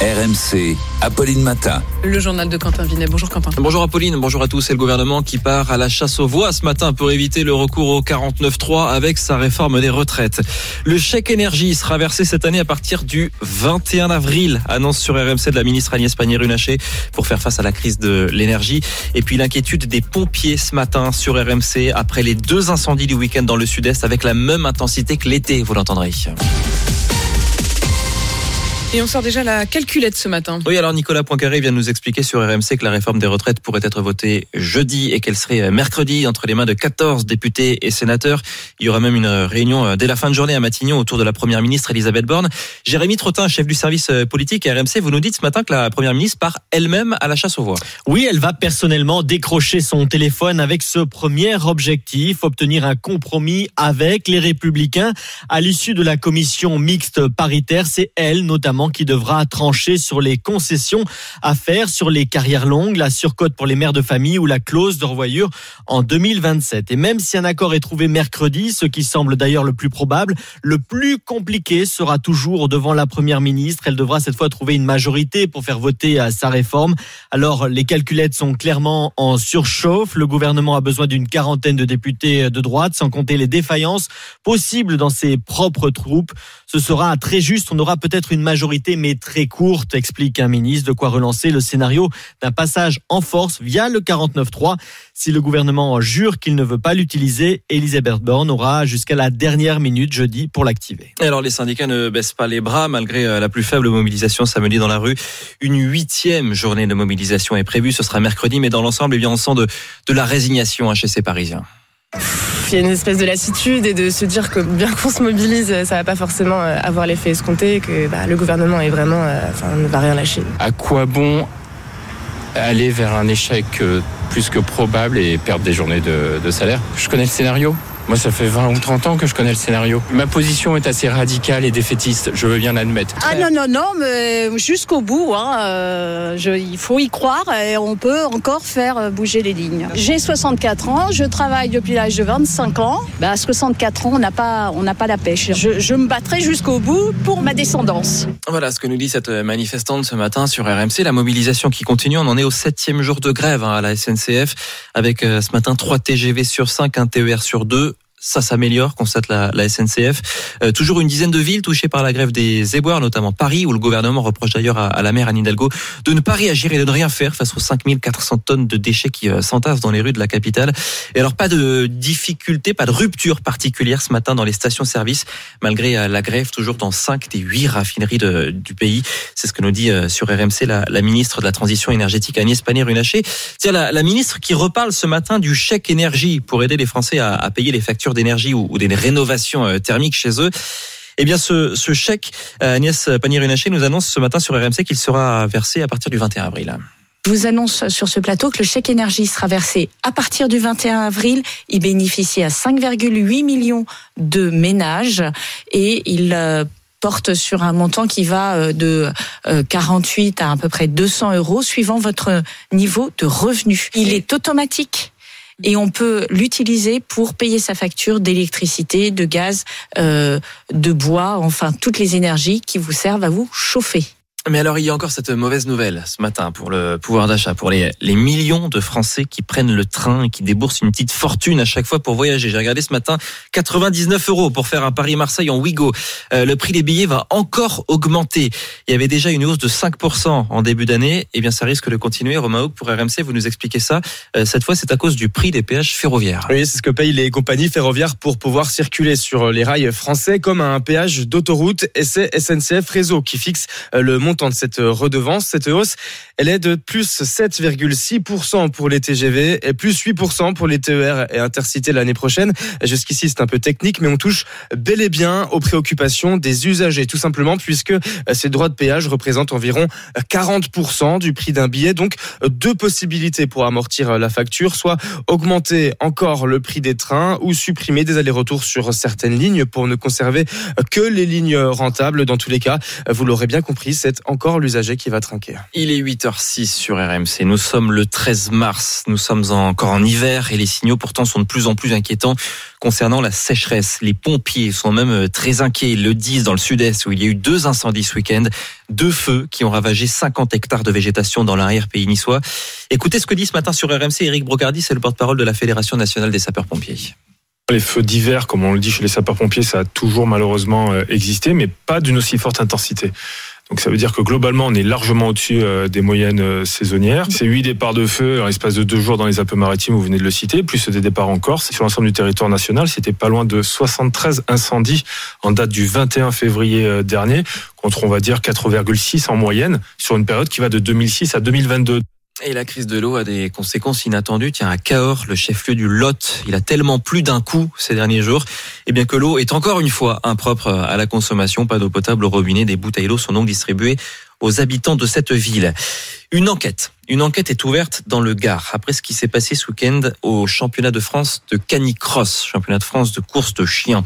RMC, Apolline Matin. Le journal de Quentin Vinet. Bonjour Quentin. Bonjour Apolline, bonjour à tous. C'est le gouvernement qui part à la chasse aux voix ce matin pour éviter le recours au 49.3 avec sa réforme des retraites. Le chèque énergie sera versé cette année à partir du 21 avril, annonce sur RMC de la ministre Agnès Pannier-Runacher pour faire face à la crise de l'énergie. Et puis l'inquiétude des pompiers ce matin sur RMC après les deux incendies du week-end dans le sud-est avec la même intensité que l'été, vous l'entendrez. Et on sort déjà la calculette ce matin. Oui, alors Nicolas Poincaré vient de nous expliquer sur RMC que la réforme des retraites pourrait être votée jeudi et qu'elle serait mercredi entre les mains de 14 députés et sénateurs. Il y aura même une réunion dès la fin de journée à Matignon autour de la première ministre Elisabeth Borne. Jérémy Trottin, chef du service politique à RMC, vous nous dites ce matin que la première ministre part elle-même à la chasse aux voix. Oui, elle va personnellement décrocher son téléphone avec ce premier objectif, obtenir un compromis avec les républicains à l'issue de la commission mixte paritaire. C'est elle notamment qui devra trancher sur les concessions à faire sur les carrières longues, la surcote pour les mères de famille ou la clause de revoyure en 2027. Et même si un accord est trouvé mercredi, ce qui semble d'ailleurs le plus probable, le plus compliqué sera toujours devant la première ministre. Elle devra cette fois trouver une majorité pour faire voter sa réforme. Alors les calculettes sont clairement en surchauffe. Le gouvernement a besoin d'une quarantaine de députés de droite, sans compter les défaillances possibles dans ses propres troupes. Ce sera très juste. On aura peut-être une majorité mais très courte, explique un ministre, de quoi relancer le scénario d'un passage en force via le 49-3. Si le gouvernement jure qu'il ne veut pas l'utiliser, Elisabeth Borne aura jusqu'à la dernière minute jeudi pour l'activer. Alors les syndicats ne baissent pas les bras malgré la plus faible mobilisation samedi dans la rue. Une huitième journée de mobilisation est prévue, ce sera mercredi, mais dans l'ensemble, eh bien, on sent de, de la résignation chez ces Parisiens il y a une espèce de lassitude et de se dire que bien qu'on se mobilise, ça va pas forcément avoir l'effet escompté que bah, le gouvernement est vraiment, enfin, ne va rien lâcher. À quoi bon aller vers un échec plus que probable et perdre des journées de salaire? Je connais le scénario. Moi, ça fait 20 ou 30 ans que je connais le scénario. Ma position est assez radicale et défaitiste, je veux bien l'admettre. Ah non, non, non, mais jusqu'au bout, hein, euh, je, il faut y croire et on peut encore faire bouger les lignes. J'ai 64 ans, je travaille depuis l'âge de 25 ans. Bah, à 64 ans, on n'a pas, on n'a pas la pêche. Je, je me battrai jusqu'au bout pour ma descendance. Voilà ce que nous dit cette manifestante ce matin sur RMC. La mobilisation qui continue, on en est au septième jour de grève hein, à la SNCF, avec euh, ce matin 3 TGV sur 5, un TER sur 2 ça s'améliore, constate la, la SNCF. Euh, toujours une dizaine de villes touchées par la grève des éboueurs, notamment Paris, où le gouvernement reproche d'ailleurs à, à, la maire Anne Hidalgo de ne pas réagir et de ne rien faire face aux 5400 tonnes de déchets qui euh, s'entassent dans les rues de la capitale. Et alors pas de difficulté, pas de rupture particulière ce matin dans les stations-service, malgré euh, la grève toujours dans 5 des 8 raffineries de, du pays. C'est ce que nous dit euh, sur RMC la, la, ministre de la Transition énergétique Agnès Pannier-Runacher. C'est la, la ministre qui reparle ce matin du chèque énergie pour aider les Français à payer les factures d'énergie ou, des rénovations thermiques chez eux. Eh bien, ce, chèque, Agnès Pannier-Runacher nous annonce ce matin sur RMC qu'il sera versé à partir du 21 avril. Je vous annonce sur ce plateau que le chèque énergie sera versé à partir du 21 avril. Il bénéficie à 5,8 millions de ménages et il porte sur un montant qui va de 48 à à peu près 200 euros suivant votre niveau de revenu. Il est automatique et on peut l'utiliser pour payer sa facture d'électricité, de gaz, euh, de bois, enfin toutes les énergies qui vous servent à vous chauffer. Mais alors, il y a encore cette mauvaise nouvelle ce matin pour le pouvoir d'achat, pour les, les millions de Français qui prennent le train et qui déboursent une petite fortune à chaque fois pour voyager. J'ai regardé ce matin 99 euros pour faire un Paris-Marseille en Ouigo. Euh, le prix des billets va encore augmenter. Il y avait déjà une hausse de 5% en début d'année. Eh bien, ça risque de continuer. Romain Houck, pour RMC, vous nous expliquez ça. Euh, cette fois, c'est à cause du prix des péages ferroviaires. Oui, c'est ce que payent les compagnies ferroviaires pour pouvoir circuler sur les rails français comme un péage d'autoroute. Et c'est SNCF Réseau qui fixe le montant importante cette redevance. Cette hausse, elle est de plus 7,6% pour les TGV et plus 8% pour les TER et Intercité l'année prochaine. Jusqu'ici, c'est un peu technique, mais on touche bel et bien aux préoccupations des usagers, tout simplement, puisque ces droits de péage représentent environ 40% du prix d'un billet. Donc, deux possibilités pour amortir la facture, soit augmenter encore le prix des trains ou supprimer des allers-retours sur certaines lignes pour ne conserver que les lignes rentables. Dans tous les cas, vous l'aurez bien compris, c'est encore l'usager qui va trinquer. Il est 8h06 sur RMC. Nous sommes le 13 mars. Nous sommes encore en hiver et les signaux pourtant sont de plus en plus inquiétants concernant la sécheresse. Les pompiers sont même très inquiets. Ils le disent dans le sud-est où il y a eu deux incendies ce week-end, deux feux qui ont ravagé 50 hectares de végétation dans l'arrière-pays niçois. Écoutez ce que dit ce matin sur RMC Eric Brocardi, c'est le porte-parole de la Fédération nationale des sapeurs-pompiers. Les feux d'hiver, comme on le dit chez les sapeurs-pompiers, ça a toujours malheureusement existé, mais pas d'une aussi forte intensité. Donc ça veut dire que globalement, on est largement au-dessus des moyennes saisonnières. C'est huit départs de feu en l'espace de deux jours dans les Alpes-Maritimes, vous venez de le citer, plus des départs en Corse. Sur l'ensemble du territoire national, c'était pas loin de 73 incendies en date du 21 février dernier, contre on va dire 4,6 en moyenne sur une période qui va de 2006 à 2022. Et la crise de l'eau a des conséquences inattendues. Tiens, à Cahors, le chef-lieu du Lot, il a tellement plu d'un coup ces derniers jours, et bien que l'eau est encore une fois impropre à la consommation. Pas d'eau potable au robinet. Des bouteilles d'eau sont donc distribuées aux habitants de cette ville. Une enquête. Une enquête est ouverte dans le Gard après ce qui s'est passé ce week-end au championnat de France de canicross, championnat de France de course de chiens.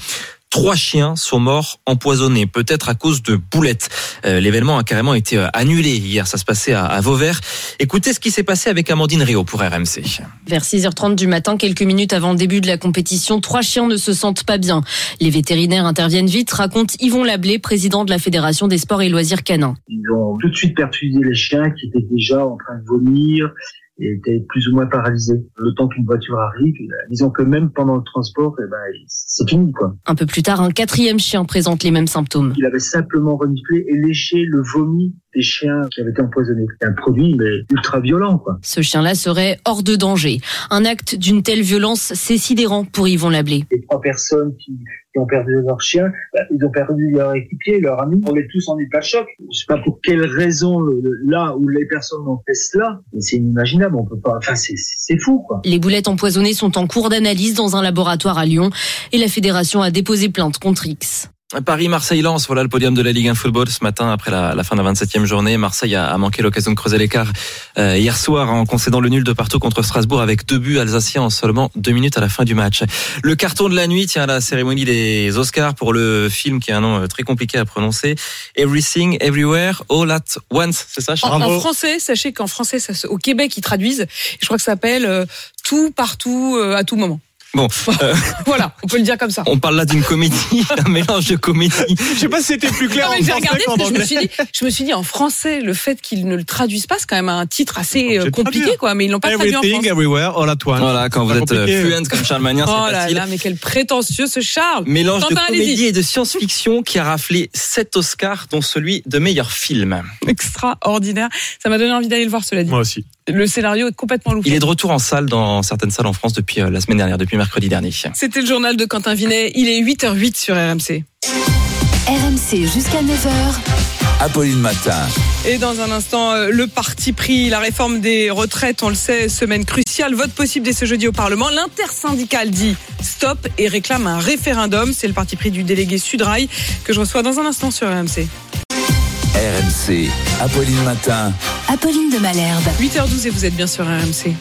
Trois chiens sont morts empoisonnés, peut-être à cause de boulettes. Euh, L'événement a carrément été annulé hier, ça se passait à, à Vauvert. Écoutez ce qui s'est passé avec Amandine Rio pour RMC. Vers 6h30 du matin, quelques minutes avant le début de la compétition, trois chiens ne se sentent pas bien. Les vétérinaires interviennent vite, raconte Yvon Lablé, président de la Fédération des sports et loisirs canins. Ils ont tout de suite perfusé les chiens qui étaient déjà en train de vomir, était plus ou moins paralysé. Le temps qu'une voiture arrive, disons que même pendant le transport, eh ben, c'est fini quoi. Un peu plus tard, un quatrième chien présente les mêmes symptômes. Il avait simplement reniflé et léché le vomi des chiens qui avaient été empoisonnés. C'est un produit mais ultra violent quoi. Ce chien-là serait hors de danger. Un acte d'une telle violence, c'est sidérant pour Yvon Lablé. Les trois personnes qui qui ont perdu leur chien, bah, ils ont perdu leur équipier, leur ami. On est tous en état de choc. Je sais pas pour quelle raison là où les personnes ont fait cela, mais c'est inimaginable. On peut pas. Enfin, c'est fou quoi. Les boulettes empoisonnées sont en cours d'analyse dans un laboratoire à Lyon et la fédération a déposé plainte contre X. Paris-Marseille-Lens, voilà le podium de la Ligue 1 Football ce matin après la, la fin de la 27e journée. Marseille a, a manqué l'occasion de creuser l'écart euh, hier soir en concédant le nul de partout contre Strasbourg avec deux buts alsaciens en seulement deux minutes à la fin du match. Le carton de la nuit tient la cérémonie des Oscars pour le film qui a un nom euh, très compliqué à prononcer. Everything, Everywhere, All at Once, c'est ça en, en, français, sachez qu'en français, ça se, au Québec, ils traduisent. Je crois que ça s'appelle euh, Tout, partout, euh, à tout moment. Bon, euh, voilà, on peut le dire comme ça. On parle là d'une comédie, un mélange de comédie. Je sais pas si c'était plus clair non, en j'ai français regardé qu'en parce que je me suis dit, je me suis dit en français, le fait qu'ils ne le traduisent pas, c'est quand même un titre assez euh, compliqué, quoi. Mais ils l'ont pas traduit en Everything, français. everywhere, all at once. Voilà, quand vous êtes euh, compliqué. fluent comme Charles Magnin, Oh c'est là facile. là, mais quel prétentieux ce Charles. Mélange de comédie et de science-fiction qui a raflé 7 Oscars, dont celui de meilleur film. Extraordinaire. Ça m'a donné envie d'aller le voir, cela dit. Moi aussi. Le scénario est complètement loufoque. Il est de retour en salle dans certaines salles en France depuis euh, la semaine dernière, depuis mercredi dernier. C'était le journal de Quentin Vinet. Il est 8h08 sur RMC. RMC jusqu'à 9h. Apolline Matin. Et dans un instant, euh, le parti pris, la réforme des retraites, on le sait, semaine cruciale, vote possible dès ce jeudi au Parlement. L'intersyndicale dit stop et réclame un référendum. C'est le parti pris du délégué Sudrail que je reçois dans un instant sur RMC. RMC. Apolline Matin. Apolline de Malherbe. 8h12 et vous êtes bien sur RMC.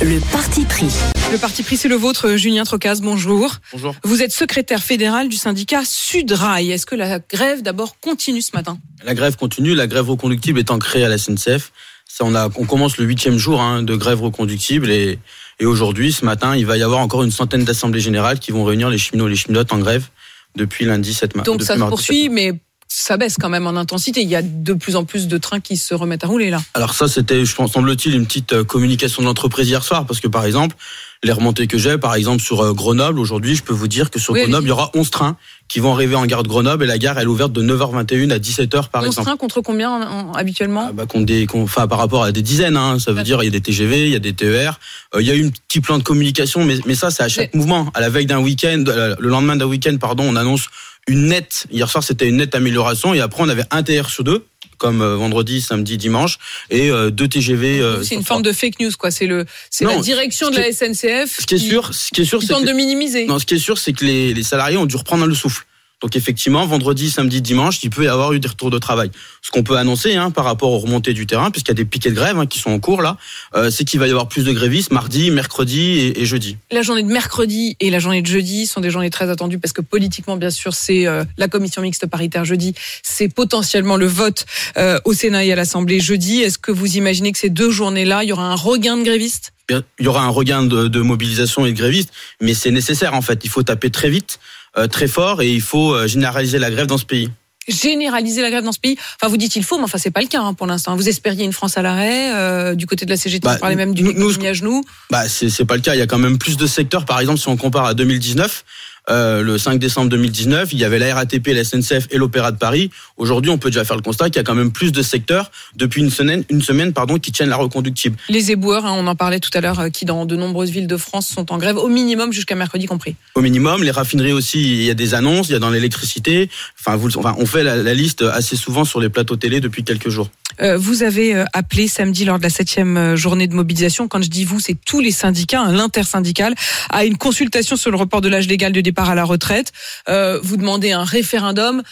Le parti pris. Le parti pris, c'est le vôtre, Julien Trocaz. Bonjour. Bonjour. Vous êtes secrétaire fédéral du syndicat Sudrail. Est-ce que la grève d'abord continue ce matin? La grève continue, la grève reconductible étant créée à la SNCF. Ça, on, a, on commence le huitième jour hein, de grève reconductible et, et aujourd'hui, ce matin, il va y avoir encore une centaine d'assemblées générales qui vont réunir les cheminots et les cheminotes en grève depuis lundi 7 mars. Donc ça se poursuit, mais ça baisse quand même en intensité. Il y a de plus en plus de trains qui se remettent à rouler là. Alors ça, c'était, je pense, semble-t-il, une petite euh, communication de l'entreprise hier soir, parce que par exemple, les remontées que j'ai, par exemple sur euh, Grenoble, aujourd'hui, je peux vous dire que sur Oui, Grenoble, il y aura 11 trains qui vont arriver en gare de Grenoble et la gare, elle est ouverte de 9h21 à 17h par 11 exemple. trains contre combien en- en- habituellement Ah bah, qu'on des, enfin, par rapport à des dizaines, hein, ça veut dire il y a des TGV, il y a des TER, euh, il y a eu un petit plan de communication, mais, mais ça c'est à chaque mouvement. À la veille d'un week-end, euh, le lendemain d'un week-end, pardon, on annonce une nette. Hier soir c'était une nette amélioration et après on avait un TR sur deux comme euh, vendredi, samedi, dimanche, et euh, deux TGV. euh, C'est une forme de fake news, quoi. C'est le, c'est la direction de la SNCF. Ce qui est sûr, ce qui est sûr, c'est tente de minimiser. Non, ce qui est sûr, c'est que les, les salariés ont dû reprendre le souffle. Donc effectivement, vendredi, samedi, dimanche, il peut y avoir eu des retours de travail. Ce qu'on peut annoncer hein, par rapport aux remontées du terrain, puisqu'il y a des piquets de grève hein, qui sont en cours là, euh, c'est qu'il va y avoir plus de grévistes mardi, mercredi et, et jeudi. La journée de mercredi et la journée de jeudi sont des journées très attendues parce que politiquement, bien sûr, c'est euh, la commission mixte paritaire jeudi. C'est potentiellement le vote euh, au Sénat et à l'Assemblée jeudi. Est-ce que vous imaginez que ces deux journées-là, il y aura un regain de grévistes? Bien, Il y aura un regain de, de mobilisation et de grévistes, mais c'est nécessaire en fait. Il faut taper très vite, très fort, et il faut euh, généraliser la grève dans ce pays. Généraliser la grève dans ce pays Enfin, vous dites il faut, mais enfin, c'est pas le cas hein, pour l'instant. Vous espériez une France à l'arrêt. euh, du côté de la CGT, Bah, on parlait même d'une nous- à genoux. Bah, c'est pas le cas. Il y a quand même plus de secteurs. Par exemple, si on compare à 2019, euh, le 5 décembre 2019, il y avait la RATP, la SNCF et l'Opéra de Paris. Aujourd'hui, on peut déjà faire le constat qu'il y a quand même plus de secteurs depuis une semaine, une semaine, pardon, qui tiennent la reconductible. Les éboueurs, hein, on en parlait tout à l'heure, euh, qui dans de nombreuses villes de France sont en grève au minimum jusqu'à mercredi compris. Au minimum, les raffineries aussi, il y a des annonces, il y a dans l'électricité. Enfin, vous, le- enfin, on fait la, la liste assez souvent sur les plateaux télé depuis quelques jours. Euh, vous avez euh, appelé samedi lors de la septième euh, journée de mobilisation. Quand je dis vous, c'est tous les syndicats, hein, l'intersyndical, à une consultation sur le report de l'âge légal de départ à la retraite. Vous demandez un référendum.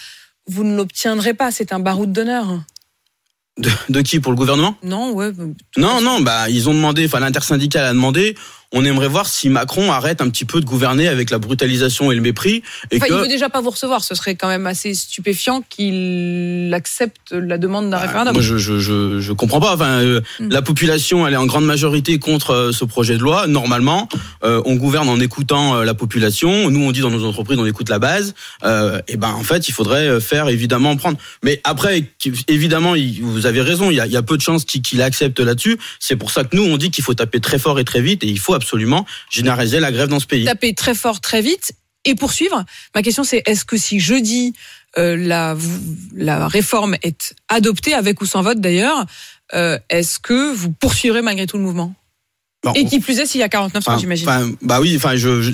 Vous ne l'obtiendrez pas. C'est un baroud d'honneur. De, de qui? Pour le gouvernement? Non, ouais. Non, non, bah ils ont demandé, enfin l'intersyndicale a demandé. On aimerait voir si Macron arrête un petit peu de gouverner avec la brutalisation et le mépris. Et Enfin, que... il veut déjà pas vous recevoir. Ce serait quand même assez stupéfiant qu'il accepte la demande d'un référendum. Moi, je, je, je, je comprends pas. Enfin, euh, Mm. la population, elle est en grande majorité contre euh, ce projet de loi. Normalement, euh, on gouverne en écoutant euh, la population. Nous, on dit dans nos entreprises, on écoute la base. Euh, et ben, en fait, il faudrait faire évidemment prendre. Mais après, évidemment, il- vous avez raison. Il y a, il y a peu de chances qu'il qu'il accepte là-dessus. C'est pour ça que nous, on dit qu'il faut taper très fort et très vite, et il faut absolument généraliser la grève dans ce pays. taper très fort, très vite et poursuivre. Ma question c'est est-ce que si jeudi euh, la, la réforme est adoptée, avec ou sans vote d'ailleurs, euh, est-ce que vous poursuivrez malgré tout le mouvement? Bon, Et qui plus est s'il y a 49 Enfin, j'imagine. bah oui, enfin, je, je-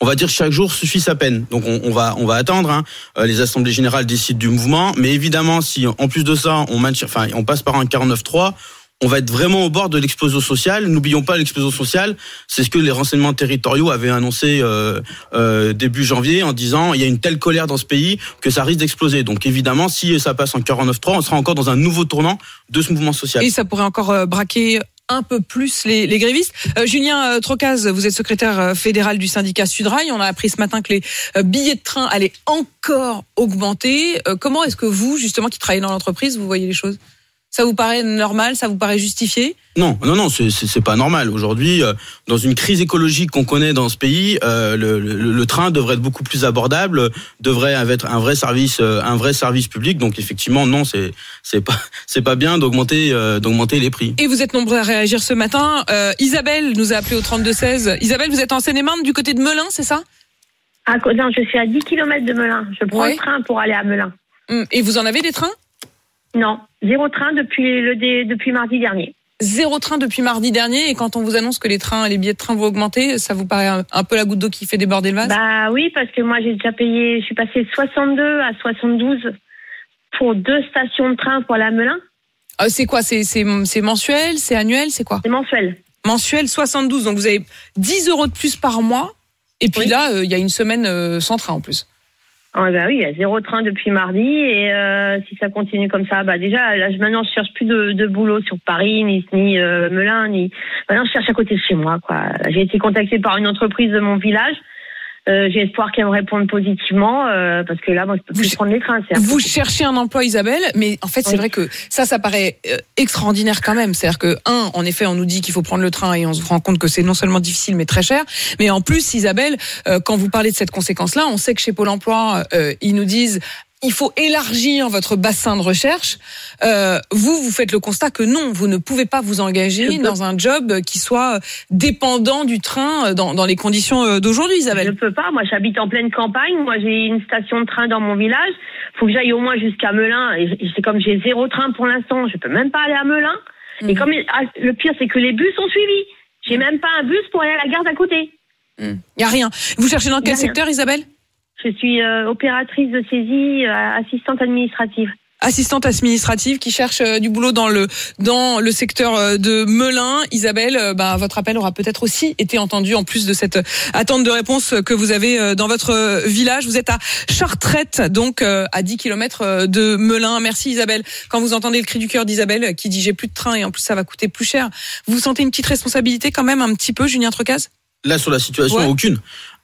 on va dire que chaque jour suffit sa peine. Donc on, on va, on va attendre. Hein. Euh, Les assemblées générales décident du mouvement, mais évidemment, si en plus de ça, on maintient, enfin, on passe par un 49-3. On va être vraiment au bord de l'explosion sociale. N'oublions pas l'explosion sociale, c'est ce que les renseignements territoriaux avaient annoncé euh, euh, début janvier en disant il y a une telle colère dans ce pays que ça risque d'exploser. Donc évidemment, si ça passe en 49-3, on sera encore dans un nouveau tournant de ce mouvement social. Et ça pourrait encore euh, braquer un peu plus les, les grévistes. Euh, Julien euh, Trocaz, vous êtes secrétaire euh, fédéral du syndicat Sudrail. On a appris ce matin que les euh, billets de train allaient encore augmenter. Comment est-ce que vous, justement, qui travaillez dans l'entreprise, vous voyez les choses? Ça vous paraît normal Ça vous paraît justifié? Non, non, non, c'est- pas normal. Aujourd'hui, euh, dans une crise écologique qu'on connaît dans ce pays, euh, le, le- le train devrait être beaucoup plus abordable, devrait être un vrai service, euh, un vrai service public. Donc effectivement, non, c'est c'est pas c'est pas bien d'augmenter euh, d'augmenter les prix. Et vous êtes nombreux à réagir ce matin. Euh, Isabelle nous a appelé au 32-16. Isabelle, vous êtes en Seine-et-Marne du côté de Melun, c'est ça? À co- non, je suis à 10 km de Melun. Je prends Ouais. le train pour aller à Melun. Hum, Et vous en avez des trains? Non, zéro train depuis, le dé- depuis mardi dernier. Zéro train depuis mardi dernier. Et quand on vous annonce que les trains les billets de train vont augmenter, ça vous paraît un, un peu la goutte d'eau qui fait déborder le vase? Bah oui, parce que moi j'ai déjà payé, je suis passée de 62 à 72 pour deux stations de train pour à Melun. Euh, C'est quoi? C'est c'est- c'est mensuel? C'est annuel? C'est quoi? C'est mensuel. Mensuel 72. Donc vous avez 10 euros de plus par mois. Et puis là, euh, il y a une semaine euh, sans train en plus. Ah bah oui, il y a zéro train depuis mardi et euh, si ça continue comme ça, bah déjà là je- maintenant je cherche plus de, de boulot sur Paris ni ni euh, Melun ni maintenant je cherche à côté de chez moi quoi. J'ai été contactée par une entreprise de mon village. Euh, J'ai espoir qu'elle me réponde positivement euh, parce que là moi je peux plus prendre les trains. Vous cherchez un emploi, Isabelle, mais en fait, c'est Oui. vrai que ça, ça paraît euh, extraordinaire quand même. C'est-à-dire que, un, en effet, on nous dit qu'il faut prendre le train et on se rend compte que c'est non seulement difficile, mais très cher. Mais en plus, Isabelle, euh, quand vous parlez de cette conséquence-là, on sait que chez Pôle emploi, euh, ils nous disent il faut élargir votre bassin de recherche. Euh, vous, vous faites le constat que non, vous ne pouvez pas vous engager peux- dans un job qui soit dépendant du train euh, dans, dans les conditions euh, d'aujourd'hui, Je Isabelle. peux pas. Moi, j'habite en pleine campagne. Moi, j'ai une station de train dans mon village. Faut que j'aille au moins jusqu'à Melun. Et c'est comme j'ai zéro train pour l'instant. Je peux même pas aller à Melun. Mm. Et comme ah, le pire, c'est que les bus sont suivis. J'ai même pas un bus pour aller à la gare d'à côté. Il y a rien. Vous cherchez dans quel secteur, Isabelle? Je suis euh, opératrice de saisie, euh, assistante administrative. assistante administrative qui cherche euh, du boulot dans le dans le secteur euh, de Melun. Isabelle, euh, bah, votre appel aura peut-être aussi été entendu en plus de cette attente de réponse que vous avez dans votre village. Vous êtes à Chartrette, donc à 10 km de Melun. Merci Isabelle. Quand vous entendez le cri du cœur d'Isabelle qui dit j'ai plus de train et en plus ça va coûter plus cher, vous sentez une petite responsabilité quand même un petit peu, Julien Trocaz Là sur la situation, Ouais. aucune.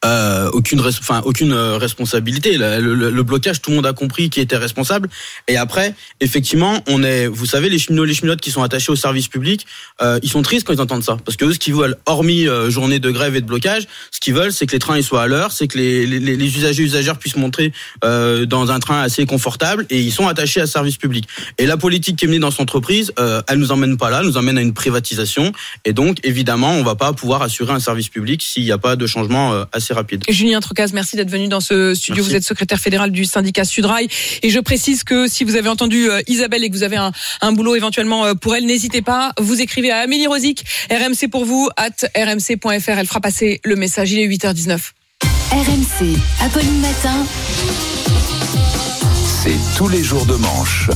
Euh, aucune, enfin aucune euh, responsabilité. Le, le- le blocage, tout le monde a compris qui était responsable. Et après, effectivement, on est, vous savez, les cheminots, les cheminotes qui sont attachés au service public, euh, ils sont tristes quand ils entendent ça, parce que eux, ce qu'ils veulent, hormis euh, journée de grève et de blocage, ce qu'ils veulent, c'est que les trains ils soient à l'heure, c'est que les, les, les usagers usagères puissent montrer euh, dans un train assez confortable, et ils sont attachés à ce service public. Et la politique qui est menée dans cette entreprise, euh, elle nous emmène pas là, elle nous emmène à une privatisation, et donc évidemment, on va pas pouvoir assurer un service public s'il n'y a pas de changement assez rapide. Julien Trocaz, merci d'être venu dans ce studio. Merci. Vous êtes secrétaire fédéral du syndicat Sudrail. Et je précise que si vous avez entendu euh, Isabelle et que vous avez un, un boulot éventuellement euh, pour elle, n'hésitez pas. Vous écrivez à Amélie Rosic, RMC pour vous, at rmc.fr. Elle fera passer le message. Il est 8h19. RMC, Apolline Matin. C'est tous les jours de manche.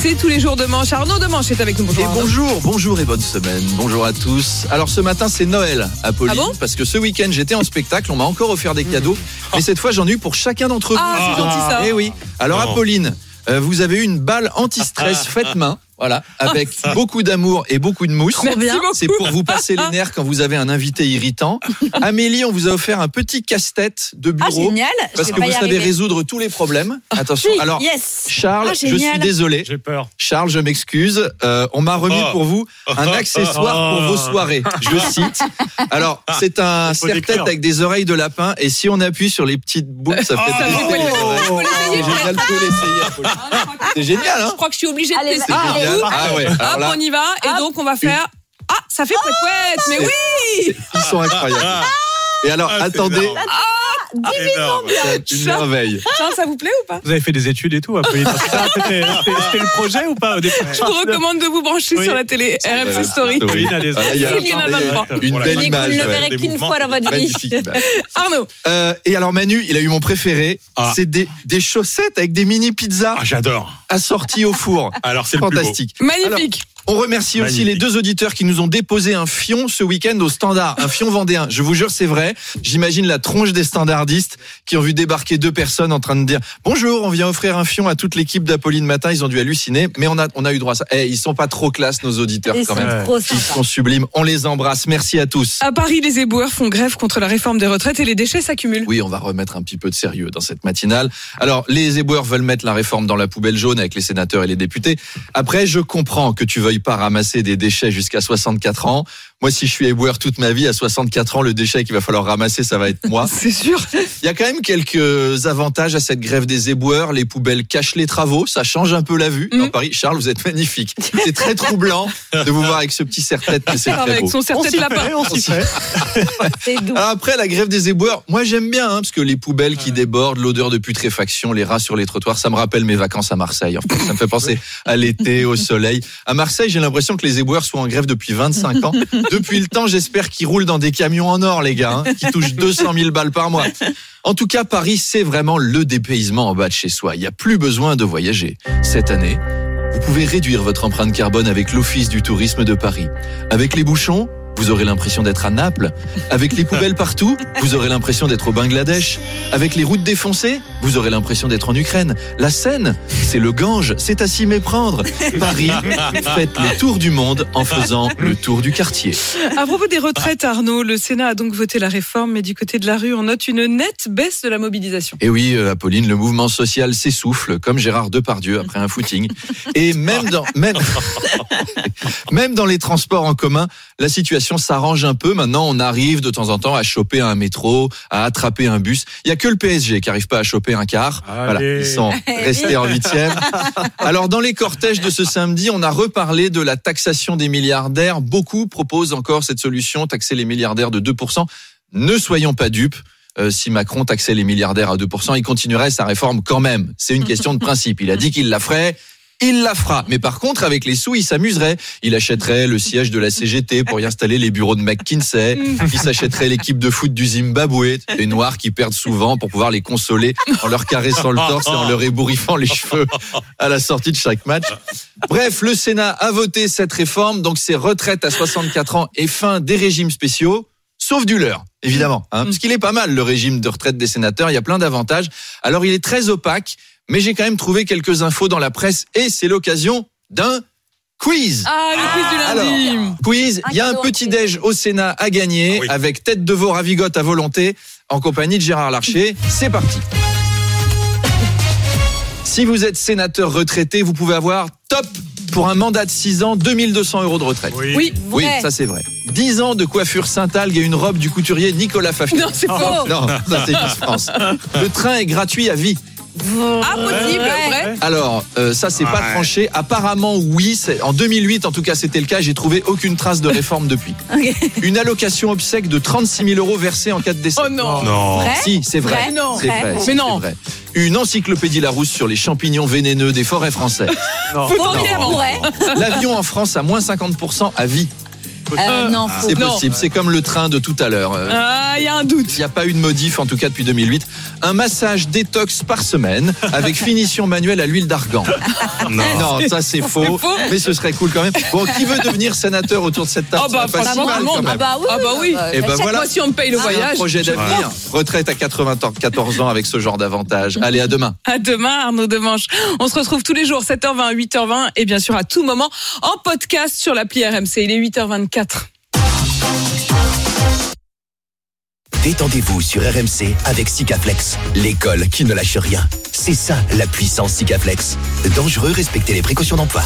C'est tous les jours de manche. Arnaud de Manche est avec nous. Bonjour. Et bonjour, bonjour et bonne semaine. Bonjour à tous. Alors ce matin c'est Noël, Apolline, Ah bon? parce que ce week-end j'étais en spectacle, on m'a encore offert des cadeaux, mais cette fois j'en ai eu pour chacun d'entre vous. Ah, c'est gentil, ça. Eh oui. Alors Non. Apolline, euh, vous avez eu une balle anti-stress faite main. Voilà, avec beaucoup d'amour et beaucoup de mousse. Merci bien. beaucoup. C'est pour vous passer les nerfs quand vous avez un invité irritant. Amélie, on vous a offert un petit casse-tête de bureau. Ah, génial. Parce que vous savez arriver. résoudre tous les problèmes. Attention. Oui, Alors, yes. Charles, Ah, je suis désolé. J'ai peur. Charles, je m'excuse. Euh, on m'a remis Oh. pour vous un accessoire pour vos soirées. Je cite. Alors, c'est un serre-tête avec des oreilles de lapin. Et si on appuie sur les petites boules, ça fait Oh. C'est génial, hein Je crois que je suis obligée de tester. Ah. Ah ouais. Alors Hop, là, on y va. Et donc, on va faire. Ah, ça fait couette Mais oui ils sont incroyables. Et alors, Ah, c'est attendez, énorme. Énorme. c'est une merveille. Charles, ça vous plaît ou pas Vous avez fait des études et tout, Apolline Parce que ça, C'était c'était- c'était le projet ou pas au départ Je vous recommande de vous brancher Oui. sur la télé RMC Story. Oui. Apolline a des- Ah, il y a- Il y en a 23. Une Voilà. belle Vous image. ne le ouais. verrez qu'une mouvements. fois dans votre vie. Magnifique. image. Arnaud, Euh, et alors Manu, il a eu mon préféré. Ah. C'est des, des chaussettes avec des mini pizzas Ah, j'adore. Assorties au four. Alors, c'est le plus beau. Fantastique. magnifique. On remercie aussi les deux auditeurs qui nous ont déposé un fion ce week-end au standard, un fion vendéen. Je vous jure, c'est vrai. J'imagine la tronche des standardistes qui ont vu débarquer deux personnes en train de dire bonjour, on vient offrir un fion à toute l'équipe d'Apolline Matin. Ils ont dû halluciner, mais on a, on a eu droit à ça. Eh, ils sont pas trop classe, nos auditeurs, Ils quand sont même. trop Ils sont sublimes. On les embrasse. Merci à tous. À Paris, les éboueurs font grève contre la réforme des retraites et les déchets s'accumulent. Oui, on va remettre un petit peu de sérieux dans cette matinale. Alors, les éboueurs veulent mettre la réforme dans la poubelle jaune avec les sénateurs et les députés. Après, je comprends que tu veuilles pas ramasser des déchets jusqu'à 64 ans. Moi, si je suis éboueur toute ma vie, à 64 ans, le déchet qu'il va falloir ramasser, ça va être moi. C'est sûr. Il y a quand même quelques avantages à cette grève des éboueurs. Les poubelles cachent les travaux, ça change un peu la vue. Dans Paris, Charles, vous êtes magnifique. C'est très troublant de vous voir avec ce petit serre-tête, mais c'est Ah, très avec beau. son serre-tête lapin. on s'y fait. C'est doux. Alors après la grève des éboueurs, moi j'aime bien hein, parce que les poubelles qui débordent, l'odeur de putréfaction, les rats sur les trottoirs, ça me rappelle mes vacances à Marseille. En fait, ça me fait penser à l'été, au soleil. À Marseille, j'ai l'impression que les éboueurs sont en grève depuis 25 ans. Depuis le temps, j'espère qu'ils roulent dans des camions en or, les gars, hein, qui touchent 200 000 balles par mois. En tout cas, Paris, c'est vraiment le dépaysement en bas de chez soi. Il n'y a plus besoin de voyager. Cette année, vous pouvez réduire votre empreinte carbone avec l'Office du tourisme de Paris. Avec les bouchons, vous aurez l'impression d'être à Naples. Avec les poubelles partout, vous aurez l'impression d'être au Bangladesh. Avec les routes défoncées, vous aurez l'impression d'être en Ukraine. La Seine, c'est le Gange, c'est à s'y méprendre. Paris, faites le tour du monde en faisant le tour du quartier. À propos des retraites, Arnaud, le Sénat a donc voté la réforme, mais du côté de la rue, on note une nette baisse de la mobilisation. Et oui, euh, Apolline, le mouvement social s'essouffle, comme Gérard Depardieu après un footing. Et même dans, même, même dans les transports en commun, la situation s'arrange un peu. Maintenant, on arrive de temps en temps à choper un métro, à attraper un bus. Il y a que le PSG qui arrive pas à choper un car. Voilà, ils sont restés en huitième. Alors, dans les cortèges de ce samedi, on a reparlé de la taxation des milliardaires. Beaucoup proposent encore cette solution, taxer les milliardaires de 2%. Ne soyons pas dupes. Euh, si Macron taxait les milliardaires à 2%, il continuerait sa réforme quand même. C'est une question de principe. Il a dit qu'il la ferait. Il la fera. Mais par contre, avec les sous, il s'amuserait. Il achèterait le siège de la CGT pour y installer les bureaux de McKinsey. Il s'achèterait l'équipe de foot du Zimbabwe, les Noirs qui perdent souvent pour pouvoir les consoler en leur caressant le torse et en leur ébouriffant les cheveux à la sortie de chaque match. Bref, le Sénat a voté cette réforme, donc c'est retraite à 64 ans et fin des régimes spéciaux. Sauf du leur, évidemment. Hein, parce qu'il est pas mal, le régime de retraite des sénateurs. Il y a plein d'avantages. Alors, il est très opaque, mais j'ai quand même trouvé quelques infos dans la presse et c'est l'occasion d'un quiz. Ah, le quiz du lundi. Alors, quiz, il y a un petit déj au Sénat à gagner avec tête de veau ravigote à volonté en compagnie de Gérard Larcher. C'est parti. Si vous êtes sénateur retraité, vous pouvez avoir top pour un mandat de 6 ans, 2200 euros de retraite. Oui. Oui, ça c'est vrai. 10 ans de coiffure Saint-Algue et une robe du couturier Nicolas Fafiot. Non, c'est faux. Non, ça c'est France. Le train est gratuit à vie. Ah, possible, vrai. Alors, euh, ça c'est pas Ouais. tranché. Apparemment, oui. c'est- En 2008, en tout cas, c'était le cas. J'ai trouvé aucune trace de réforme depuis. Une allocation obsèque de 36 000 euros versée en cas de décès. Oh non. Non. Vrai Si, c'est vrai. Vrai Non. C'est Vrai vrai. Mais non. vrai. Une encyclopédie Larousse sur les champignons vénéneux des forêts françaises. Faut dire vrai. L'avion en France à moins 50% à vie. Euh, non, faux. C'est possible, c'est comme le train de tout à l'heure. Euh, Ah, il y a un doute. Il n'y a pas eu de modif, en tout cas depuis 2008. Un massage détox par semaine avec finition manuelle à l'huile d'argan. Non, ça c'est faux, faux. mais ce serait cool quand même. Bon, qui veut devenir sénateur autour de cette table Ah bah pas si mal, quand même. Ah bah oui. Ah bah oui. Et ben Chaque voilà. fois si on me paye le C'est un voyage. projet je d'avenir. Retraite à 94 ans avec ce genre d'avantages. Allez, à demain. À demain, Arnaud Demanche. On se retrouve tous les jours, 7h20, 8h20 et bien sûr à tout moment en podcast sur l'appli RMC. Il est 8h24. Détendez-vous sur RMC avec Sikaflex, l'école qui ne lâche rien. C'est ça la puissance Sikaflex. Dangereux, respectez les précautions d'emploi.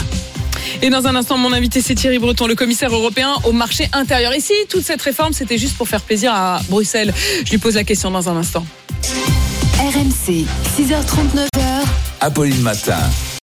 Et dans un instant, mon invité, c'est Thierry Breton, le commissaire européen au marché intérieur. Ici, toute cette réforme, c'était juste pour faire plaisir à Bruxelles? Je lui pose la question dans un instant. RMC, 6h39h. Apolline Matin.